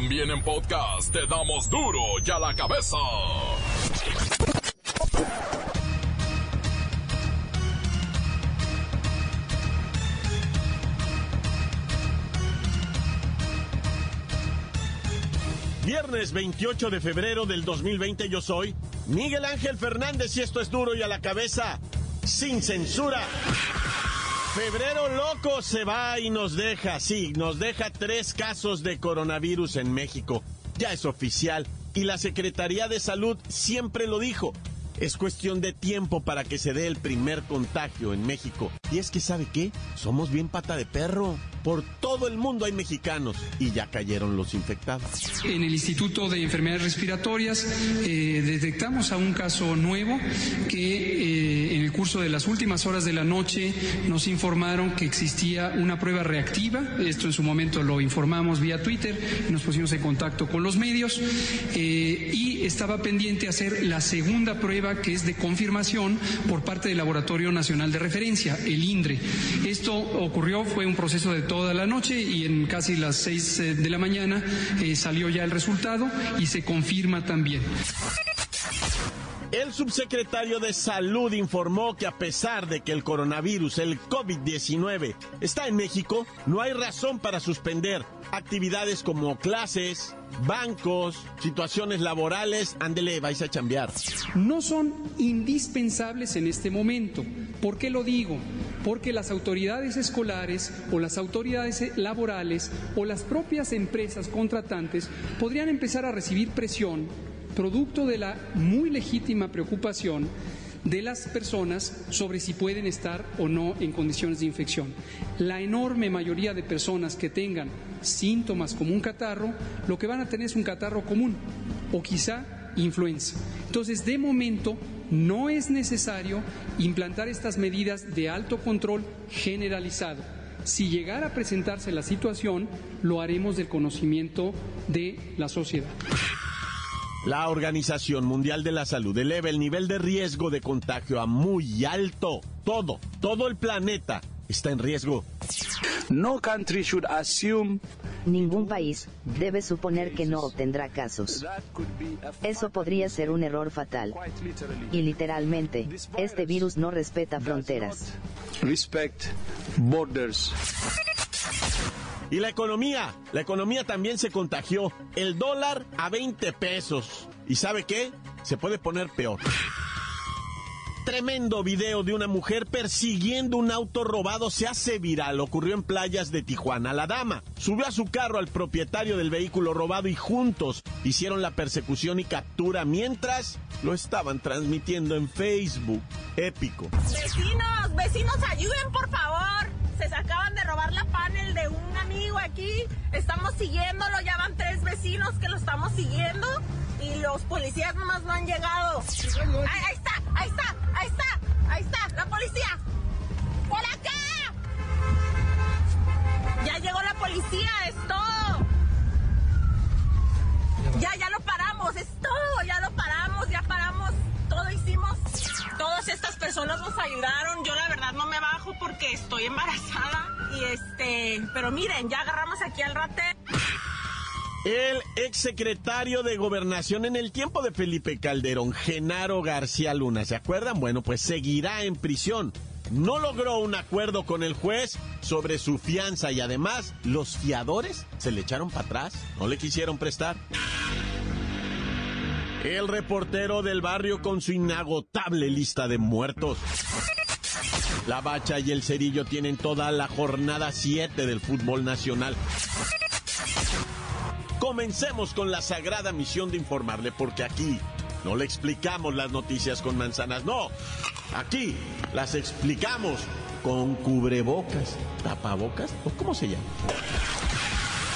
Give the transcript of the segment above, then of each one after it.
También en podcast te damos duro y a la cabeza. Viernes 28 de febrero del 2020 yo soy Miguel Ángel Fernández y esto es duro y a la cabeza, sin censura. Febrero loco se va y nos deja, sí, nos deja tres casos de coronavirus en México. Ya es oficial y la Secretaría de Salud siempre lo dijo. Es cuestión de tiempo para que se dé el primer contagio en México. Y es que, ¿sabe qué? Somos bien pata de perro. Por todo el mundo hay mexicanos y ya cayeron los infectados. En el Instituto de Enfermedades Respiratorias eh, detectamos a un caso nuevo que eh, curso de las últimas horas de la noche nos informaron que existía una prueba reactiva. Esto en su momento lo informamos vía Twitter, nos pusimos en contacto con los medios eh, y estaba pendiente hacer la segunda prueba que es de confirmación por parte del Laboratorio Nacional de Referencia, el INDRE. Esto ocurrió, fue un proceso de toda la noche y en casi las seis eh, de la mañana eh, salió ya el resultado y se confirma también. El subsecretario de Salud informó que a pesar de que el coronavirus, el COVID-19, está en México, no hay razón para suspender actividades como clases, bancos, situaciones laborales. Ándele, vais a chambear. No son indispensables en este momento. ¿Por qué lo digo? Porque las autoridades escolares o las autoridades laborales o las propias empresas contratantes podrían empezar a recibir presión producto de la muy legítima preocupación de las personas sobre si pueden estar o no en condiciones de infección. La enorme mayoría de personas que tengan síntomas como un catarro, lo que van a tener es un catarro común o quizá influenza. Entonces, de momento, no es necesario implantar estas medidas de alto control generalizado. Si llegara a presentarse la situación, lo haremos del conocimiento de la sociedad. La Organización Mundial de la Salud eleva el nivel de riesgo de contagio a muy alto. Todo, todo el planeta está en riesgo. No country should assume Ningún país debe suponer que no obtendrá casos. Eso podría ser un error fatal. Y literalmente, este virus no respeta fronteras. respect borders. Y la economía, la economía también se contagió. El dólar a 20 pesos. ¿Y sabe qué? Se puede poner peor. Tremendo video de una mujer persiguiendo un auto robado se hace viral. Ocurrió en playas de Tijuana. La dama subió a su carro al propietario del vehículo robado y juntos hicieron la persecución y captura mientras lo estaban transmitiendo en Facebook. Épico. Vecinos, vecinos, ayuden por favor. Se acaban de robar la panel de un amigo aquí. Estamos siguiéndolo, ya van tres vecinos que lo estamos siguiendo y los policías nomás no han llegado. Ahí, ahí está, ahí está, ahí está, ahí está, la policía. ¡Por acá! Ya llegó la policía, es todo. Ya, ya lo paramos, es todo, ya lo paramos, ya paramos, todo hicimos. Todas estas personas nos ayudaron, yo la verdad no me bajo porque estoy embarazada y este, pero miren, ya agarramos aquí al rate. El exsecretario de Gobernación en el tiempo de Felipe Calderón, Genaro García Luna, ¿se acuerdan? Bueno, pues seguirá en prisión. No logró un acuerdo con el juez sobre su fianza y además los fiadores se le echaron para atrás, no le quisieron prestar. El reportero del barrio con su inagotable lista de muertos. La Bacha y el Cerillo tienen toda la jornada 7 del fútbol nacional. Comencemos con la sagrada misión de informarle, porque aquí no le explicamos las noticias con manzanas, no. Aquí las explicamos con cubrebocas, tapabocas, o cómo se llama.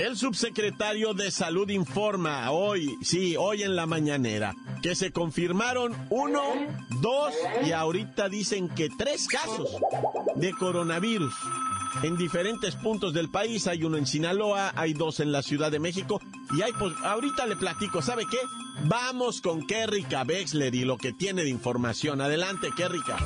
El subsecretario de Salud informa hoy, sí, hoy en la mañanera, que se confirmaron uno, dos y ahorita dicen que tres casos de coronavirus. En diferentes puntos del país hay uno en Sinaloa, hay dos en la Ciudad de México y hay, pues, ahorita le platico, ¿sabe qué? Vamos con Kerrika Wexler y lo que tiene de información. Adelante, Kerrika.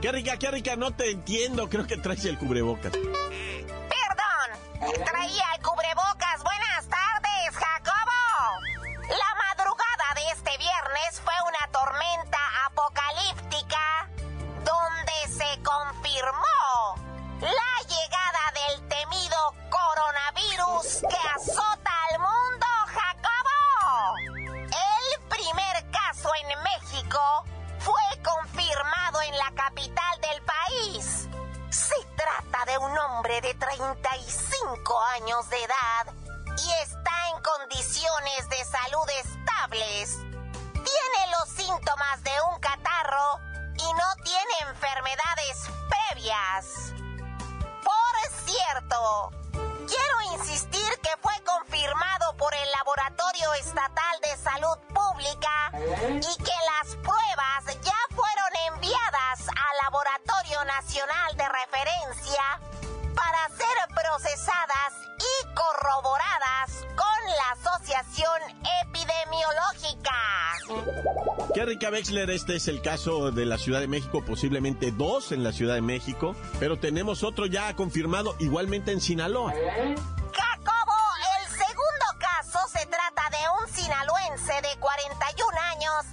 Qué rica, qué rica, no te entiendo. Creo que traes el cubrebocas. Perdón, traía Rica, Wexler, este es el caso de la Ciudad de México, posiblemente dos en la Ciudad de México, pero tenemos otro ya confirmado igualmente en Sinaloa. Jacobo, el segundo caso se trata de un sinaloense de 41 años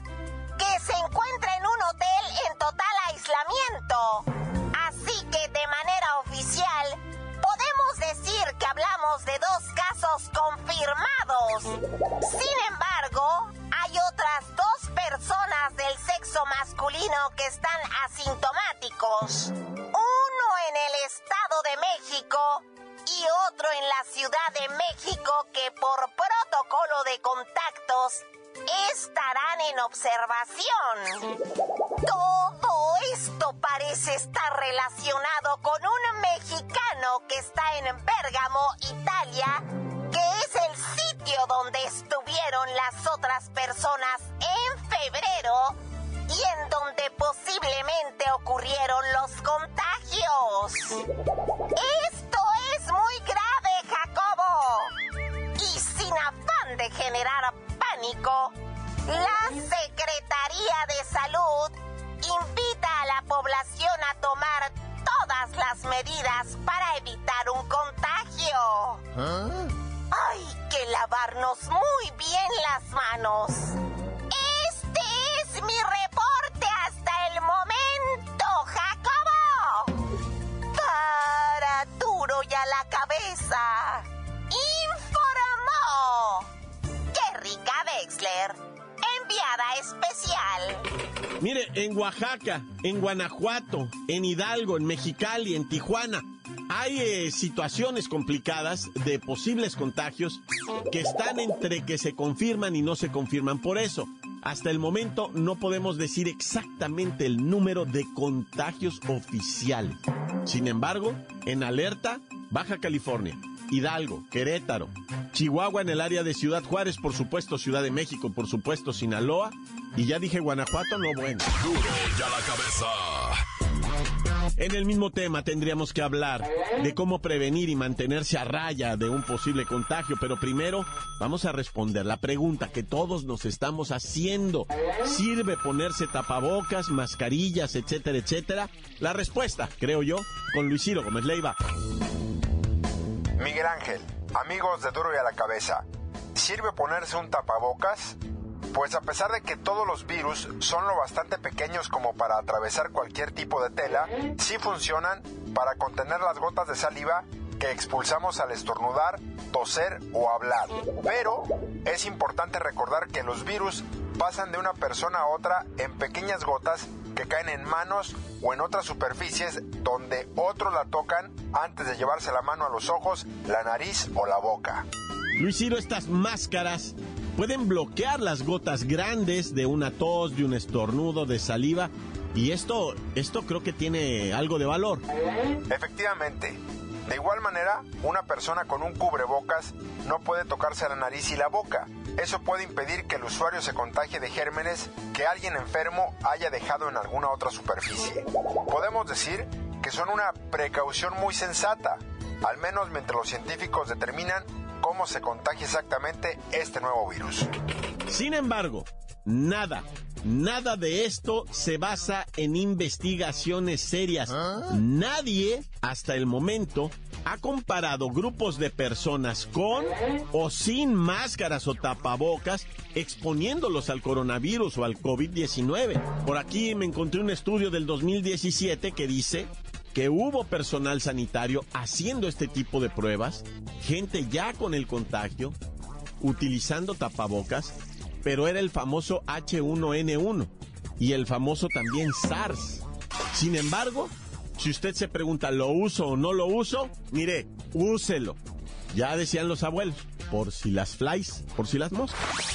que se encuentra en un hotel en total aislamiento. Así que de manera oficial podemos decir que hablamos de dos casos confirmados. Sin embargo, personas del sexo masculino que están asintomáticos. Uno en el Estado de México y otro en la Ciudad de México que por protocolo de contactos estarán en observación. Todo esto parece estar relacionado con un mexicano que está en Bérgamo, Italia, donde estuvieron las otras personas en febrero y en donde posiblemente ocurrieron los contagios. Esto es muy grave, Jacobo. Y sin afán de generar pánico, la Secretaría de Salud invita a la población a tomar todas las medidas para evitar muy bien las manos. Este es mi reporte hasta el momento, Jacobo. Para duro y a la cabeza. Informó. Rica Wexler. Enviada especial. Mire, en Oaxaca, en Guanajuato, en Hidalgo, en Mexicali, en Tijuana, hay eh, situaciones complicadas de posibles contagios que están entre que se confirman y no se confirman. Por eso, hasta el momento no podemos decir exactamente el número de contagios oficiales. Sin embargo, en alerta, Baja California, Hidalgo, Querétaro, Chihuahua en el área de Ciudad Juárez, por supuesto Ciudad de México, por supuesto Sinaloa, y ya dije Guanajuato, no bueno. Duro ya la cabeza. En el mismo tema tendríamos que hablar de cómo prevenir y mantenerse a raya de un posible contagio, pero primero vamos a responder la pregunta que todos nos estamos haciendo. ¿Sirve ponerse tapabocas, mascarillas, etcétera, etcétera? La respuesta, creo yo, con Luis Gómez Leiva. Miguel Ángel, amigos de Duro y a la cabeza, ¿sirve ponerse un tapabocas? Pues a pesar de que todos los virus son lo bastante pequeños como para atravesar cualquier tipo de tela, sí funcionan para contener las gotas de saliva que expulsamos al estornudar, toser o hablar. Pero es importante recordar que los virus pasan de una persona a otra en pequeñas gotas que caen en manos o en otras superficies donde otros la tocan antes de llevarse la mano a los ojos, la nariz o la boca. Luis estas máscaras pueden bloquear las gotas grandes de una tos, de un estornudo, de saliva, Y esto, esto creo que tiene algo de valor. Efectivamente. De igual manera, una persona con un cubrebocas no puede tocarse la nariz y la boca. Eso puede impedir que el usuario se contagie de gérmenes que alguien enfermo haya dejado en alguna otra superficie. Podemos decir que son una precaución muy sensata, al menos mientras los científicos determinan cómo se contagia exactamente este nuevo virus. Sin embargo, nada, nada de esto se basa en investigaciones serias. Nadie, hasta el momento, ha comparado grupos de personas con o sin máscaras o tapabocas exponiéndolos al coronavirus o al COVID-19. Por aquí me encontré un estudio del 2017 que dice que hubo personal sanitario haciendo este tipo de pruebas, gente ya con el contagio, utilizando tapabocas, pero era el famoso H1N1 y el famoso también SARS. Sin embargo, si usted se pregunta, ¿lo uso o no lo uso? Mire, úselo. Ya decían los abuelos, por si las flies, por si las moscas.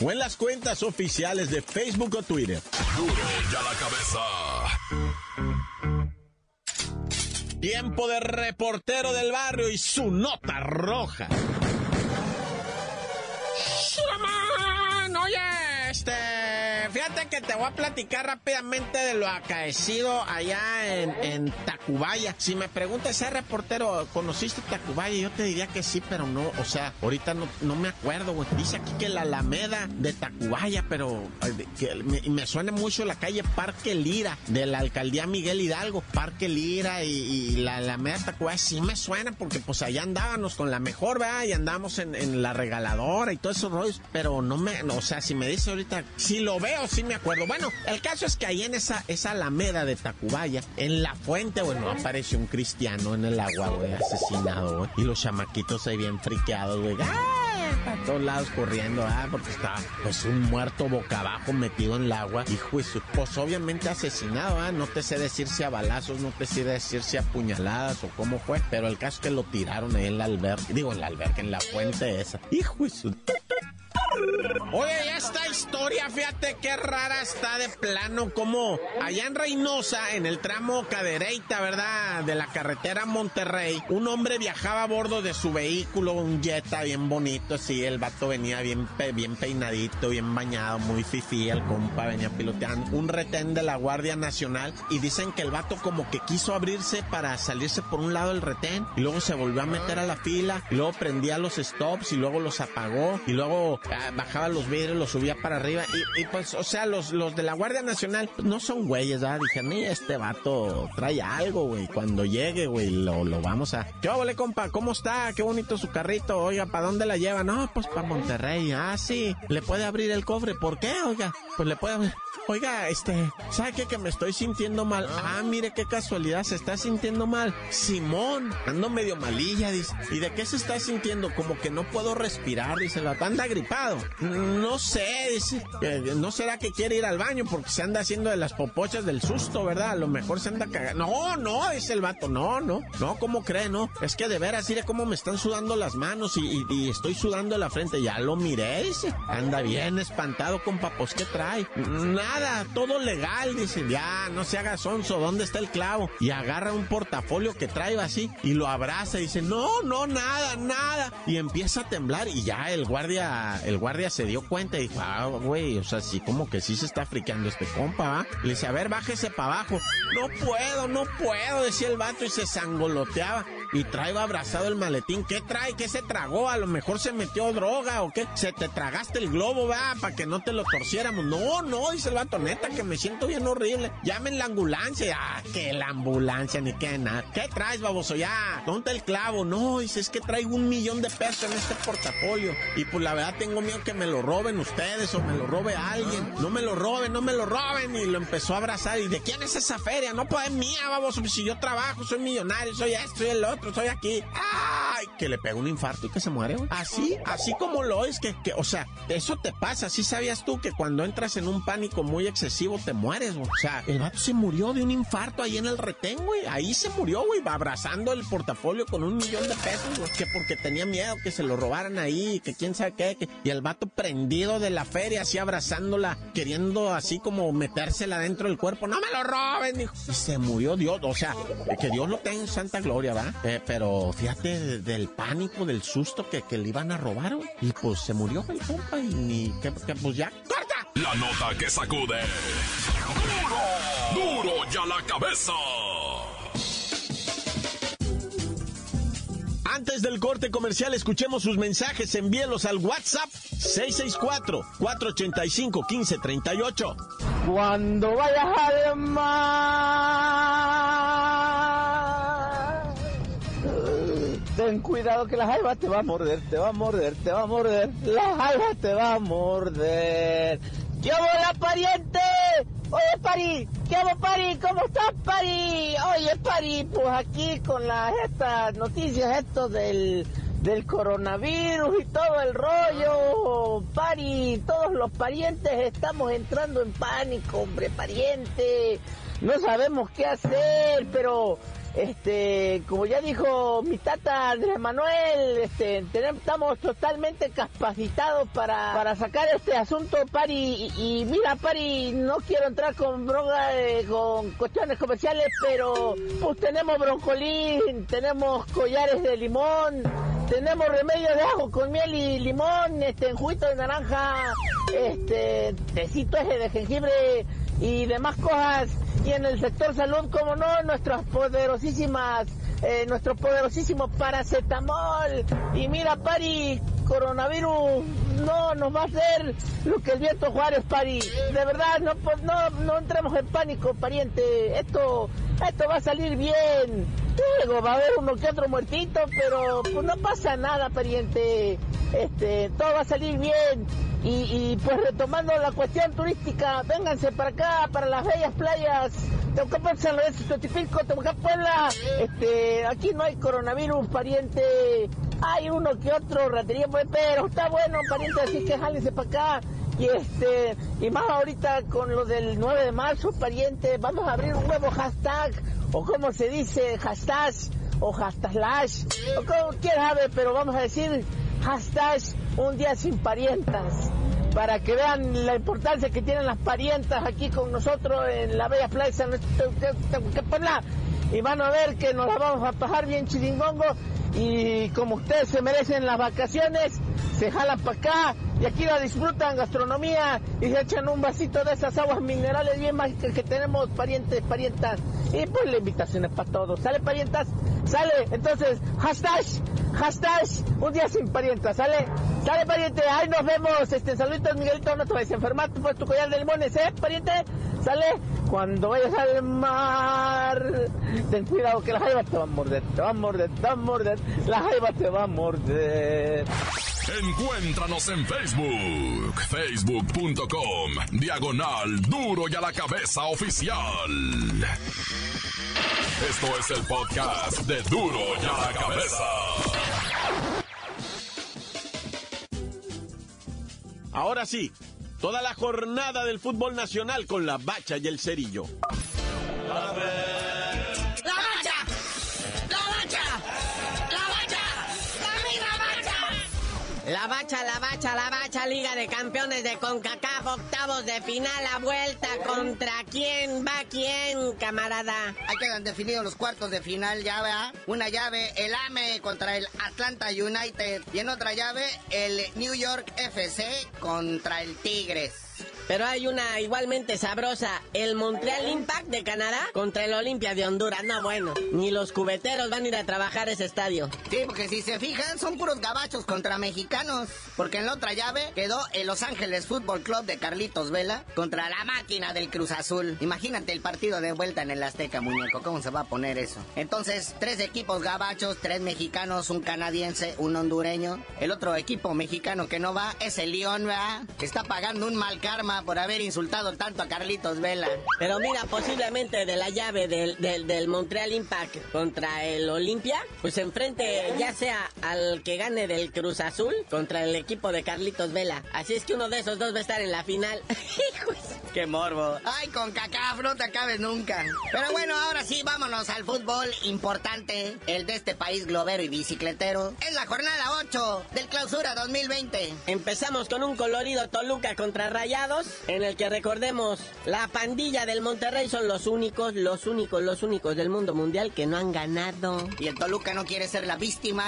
o en las cuentas oficiales de Facebook o Twitter. Duro y a la cabeza. Tiempo de reportero del barrio y su nota roja. Oye, este que te voy a platicar rápidamente de lo acaecido allá en, Tacubaya. Si me preguntas, ese reportero, ¿conociste Tacubaya? Yo te diría que sí, pero no, o sea, ahorita no, me acuerdo, güey. Dice aquí que la Alameda de Tacubaya, pero me, suena mucho la calle Parque Lira, de la alcaldía Miguel Hidalgo. Parque Lira y, la Alameda de Tacubaya sí me suena, porque pues allá andábamos con la mejor, ¿verdad? Y andábamos en, la regaladora y todos esos rollos, pero no me, o sea, si me dice ahorita, si lo veo, sí me acuerdo. Bueno, el caso es que ahí en esa, esa alameda de Tacubaya, en la fuente, bueno, apareció un cristiano en el agua, güey, asesinado, güey. Y los chamaquitos ahí bien friqueados, güey. A todos lados corriendo, ah, porque estaba pues un muerto boca abajo metido en el agua. Hijo, su, pues obviamente asesinado, ah, no te sé decir si a balazos, no te sé decir si a puñaladas o cómo fue, pero el caso es que lo tiraron ahí en la alberca, digo en la alberca, en la fuente esa. Hijo, su... Oye, esta historia, fíjate qué rara está de plano, como allá en Reynosa, en el tramo Cadereyta, ¿verdad? De la carretera Monterrey, un hombre viajaba a bordo de su vehículo, un Jetta bien bonito, sí, el vato venía bien, bien peinadito, bien bañado, muy fifí, el compa venía piloteando, un retén de la Guardia Nacional, y dicen que el vato como que quiso abrirse para salirse por un lado del retén, y luego se volvió a meter a la fila, y luego prendía los stops, y luego los apagó, y luego bajaba los vidrios, los subía para arriba y, y, pues, o sea, los, los de la Guardia Nacional pues, no son güeyes, ¿verdad? Dije, ni este vato trae algo, güey. Cuando llegue, güey, lo, lo vamos a... Yo, vale, compa, ¿cómo está? Qué bonito su carrito. Oiga, ¿para dónde la lleva? No, pues para Monterrey. Ah, sí. ¿Le puede abrir el cofre? ¿Por qué, oiga? Pues le puede abrir... Oiga, este, ¿sabe qué? Que me estoy sintiendo mal. Ah, mire qué casualidad, se está sintiendo mal. Simón, ando medio malilla, dice. ¿Y de qué se está sintiendo? Como que no puedo respirar, dice la anda gripado. No sé, dice. No será que quiere ir al baño porque se anda haciendo de las popochas del susto, ¿verdad? A lo mejor se anda cagando. No, no, dice el vato. No, no, no, ¿cómo cree, no? Es que de veras, mire cómo me están sudando las manos y, estoy sudando la frente. Ya lo miré, dice. Anda bien espantado, compa, pues ¿qué trae? Nada todo legal, dice, ya, no se haga sonso, ¿dónde está el clavo? Y agarra un portafolio que trae así y lo abraza y dice, no, no, nada, nada. Y empieza a temblar y ya el guardia, el guardia se dio cuenta y dijo, ah, güey, o sea, sí, como que sí se está friqueando este compa. Le dice, a ver, bájese para abajo. No puedo, no puedo, decía el vato y se sangoloteaba. Y trae abrazado el maletín. ¿Qué trae? ¿Qué se tragó? A lo mejor se metió droga o qué. Se te tragaste el globo, va, para que no te lo torciéramos. No, no, dice el vato, neta, que me siento bien horrible. Llamen la ambulancia. Ah, que la ambulancia, ni que nada. ¿Qué traes, baboso? Ya, ¿dónde el clavo? No, dice, es que traigo un millón de pesos en este portafolio. Y pues la verdad tengo miedo que me lo roben ustedes o me lo robe alguien. No me lo roben, no me lo roben. Y lo empezó a abrazar. ¿Y de quién es esa feria? No, pues es mía, baboso. Si yo trabajo, soy millonario, soy esto, soy el otro, soy aquí. ¡Ay! Que le pega un infarto y que se muere, güey. Así, así como lo es, que, que, o sea, eso te pasa. ¿Sí sabías tú que cuando entras en un pánico muy excesivo te mueres, güey? O sea, el vato se murió de un infarto ahí en el retén, güey. Ahí se murió, güey, abrazando el portafolio con un millón de pesos, güey. Que porque tenía miedo que se lo robaran ahí, que quién sabe qué. y el vato prendido de la feria, así abrazándola, queriendo así como metérsela dentro del cuerpo. ¡No me lo roben! Dijo. Y se murió Dios. O sea, que Dios lo tenga en santa gloria, ¿va? Eh, pero fíjate del pánico, del susto que, que le iban a robar, güey. Y pues se murió el compa y ni que, que pues ya. ¡Corta! La nota que sacude. ¡Duro! ¡Duro ya la cabeza! Antes del corte comercial, escuchemos sus mensajes. Envíelos al WhatsApp 664-485-1538. Cuando vayas al mar, cuidado que la jaiba te va a morder, te va a morder, te va a morder. La jaiba te va a morder. ¡Yo la pariente! Oye, Pari, ¿qué hago, Pari? ¿Cómo estás, Pari? Oye, Pari, pues aquí con las estas noticias, esto del, del coronavirus y todo el rollo, Pari, todos los parientes estamos entrando en pánico, hombre, pariente. No sabemos qué hacer, pero este, como ya dijo mi tata Andrés Manuel, este, tenemos, estamos totalmente capacitados para, para sacar este asunto, Pari. Y, y mira, Pari, no quiero entrar con droga, eh, con cuestiones comerciales, pero pues tenemos broncolín, tenemos collares de limón, tenemos remedios de ajo con miel y limón, este, juguito de naranja, este, tecito ese de jengibre y demás cosas. Y en el sector salud, como no, nuestras poderosísimas, eh, nuestro poderosísimo paracetamol. Y mira, Pari, coronavirus no nos va a hacer lo que el viento Juárez, Pari. De verdad, no, no, no entremos en pánico, pariente. Esto, esto va a salir bien. Luego va a haber uno que otro muertito, pero pues no pasa nada, pariente. Este, todo va a salir bien. Y, pues retomando la cuestión turística, vénganse para acá, para las bellas playas. Teucapán, San Lorenzo, Teucapán, Puebla. Este, aquí no hay coronavirus, pariente. Hay uno que otro ratería, pues, pero está bueno, pariente, así que jálense para acá. Y este, y más ahorita con lo del 9 de marzo, pariente, vamos a abrir un nuevo hashtag, o como se dice, hashtag, o hashtag lash, o como quieras saber, pero vamos a decir hashtag un día sin parientas para que vean la importancia que tienen las parientas aquí con nosotros en la bella plaza y van a ver que nos la vamos a pasar bien chiringongo y como ustedes se merecen las vacaciones se jalan para acá y aquí la disfrutan gastronomía y se echan un vasito de esas aguas minerales bien mágicas que tenemos parientes, parientas y pues la invitación es para todos, ¿sale parientas? ¿Sale? Entonces, hashtag, hashtag, un día sin parientas, ¿sale? ¿Sale pariente? Ahí nos vemos, este, saluditos Miguelito, no te vayas a enfermar, tú tu collar de limones, ¿eh, pariente? ¿Sale? Cuando vayas al mar, ten cuidado que la jaiba te va a morder, te va a morder, te va a morder, la jaiba te va a morder. Encuéntranos en Facebook, facebook.com, diagonal duro y a la cabeza oficial. Esto es el podcast de duro y a la cabeza. Ahora sí, toda la jornada del fútbol nacional con la bacha y el cerillo. ¡La La bacha, la bacha, la bacha, Liga de Campeones de CONCACAF, octavos de final, a vuelta, ¿contra quién va quién, camarada? Ahí quedan definidos los cuartos de final, ya vea. Una llave, el AME contra el Atlanta United. Y en otra llave, el New York FC contra el Tigres. Pero hay una igualmente sabrosa, el Montreal Impact de Canadá contra el Olimpia de Honduras. No, bueno, ni los cubeteros van a ir a trabajar ese estadio. Sí, porque si se fijan, son puros gabachos contra mexicanos. Porque en la otra llave quedó el Los Ángeles Fútbol Club de Carlitos Vela contra la máquina del Cruz Azul. Imagínate el partido de vuelta en el Azteca, muñeco. ¿Cómo se va a poner eso? Entonces, tres equipos gabachos, tres mexicanos, un canadiense, un hondureño. El otro equipo mexicano que no va es el León, ¿verdad? Está pagando un mal karma por haber insultado tanto a Carlitos Vela. Pero mira, posiblemente de la llave del, del, del Montreal Impact contra el Olimpia, pues enfrente ya sea al que gane del Cruz Azul contra el equipo de Carlitos Vela. Así es que uno de esos dos va a estar en la final. ¡Qué morbo! Ay, con cacá, no te acabes nunca. Pero bueno, ahora sí, vámonos al fútbol importante, el de este país globero y bicicletero. Es la jornada 8 del Clausura 2020. Empezamos con un colorido Toluca contra Rayados, en el que recordemos, la pandilla del Monterrey son los únicos, los únicos, los únicos del mundo mundial que no han ganado. Y el Toluca no quiere ser la víctima.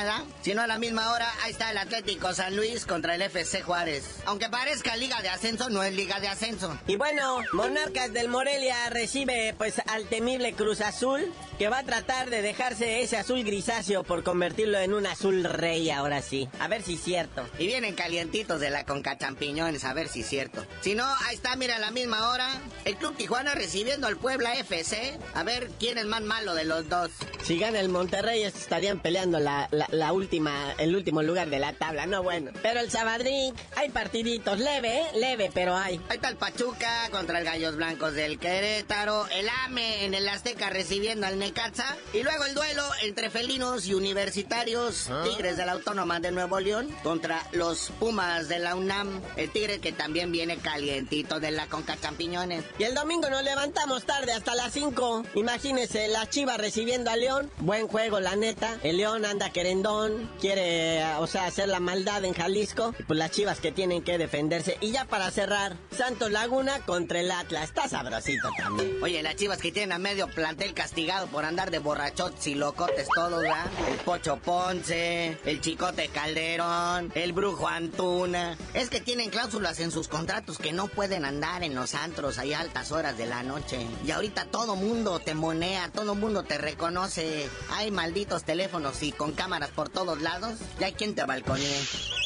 Sino a la misma hora, ahí está el Atlético San Luis contra el FC Juárez. Aunque parezca liga de ascenso, no es liga de ascenso. Y bueno, Monarcas del Morelia recibe pues al temible Cruz Azul, que va a tratar de dejarse ese azul grisáceo por convertirlo en un azul rey ahora sí. A ver si es cierto. Y vienen calientitos de la Conca Champiñones, a ver si es cierto. Si no, ahí está, mira, a la misma hora, el Club Tijuana recibiendo al Puebla FC. A ver quién es más malo de los dos. Si gana el Monterrey, estarían peleando la, la, la última, el último lugar de la tabla, no bueno. Pero el Sabadrín, hay partiditos, leve, ¿eh? leve, pero hay. Ahí está el Pachuca contra el Gallos Blancos del Querétaro, el AME en el Azteca recibiendo al Necaxa, y luego el duelo entre felinos y universitarios, Tigres de la Autónoma de Nuevo León contra los Pumas de la UNAM, el Tigre que también viene calientito de la Conca Champiñones. Y el domingo nos levantamos tarde hasta las 5. Imagínense, la Chivas recibiendo a León. Buen juego, la neta. El León anda querendón, quiere, o sea, hacer la maldad en Jalisco. Y pues las Chivas que tienen que defenderse. Y ya para cerrar, Santos Laguna contra el Atlas. Está sabrosito también. Oye, las Chivas que tienen a medio plantel castigado por andar de borrachotes y locotes todos, ¿verdad? El Pocho Ponce, el Chicote Calderón, el Brujo Antuna. Es que tienen cláusulas en sus contratos que no pueden andar en los antros ahí a altas horas de la noche. Y ahorita todo mundo te monea, todo mundo te reconoce. Hay malditos teléfonos y con cámaras por todos lados. Ya hay quien te balconee.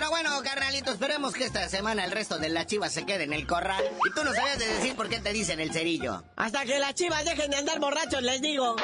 Pero bueno, carnalito, esperemos que esta semana el resto de las chivas se quede en el corral. Y tú no sabías de decir por qué te dicen el cerillo. Hasta que las chivas dejen de andar borrachos, les digo.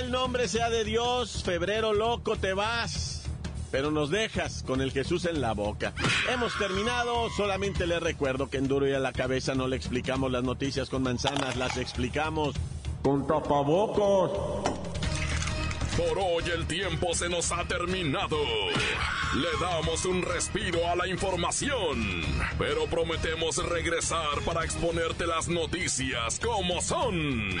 El nombre sea de Dios, febrero loco te vas, pero nos dejas con el Jesús en la boca. Hemos terminado, solamente le recuerdo que en duro y a la cabeza no le explicamos las noticias con manzanas, las explicamos con tapabocos. Por hoy el tiempo se nos ha terminado. Le damos un respiro a la información, pero prometemos regresar para exponerte las noticias como son.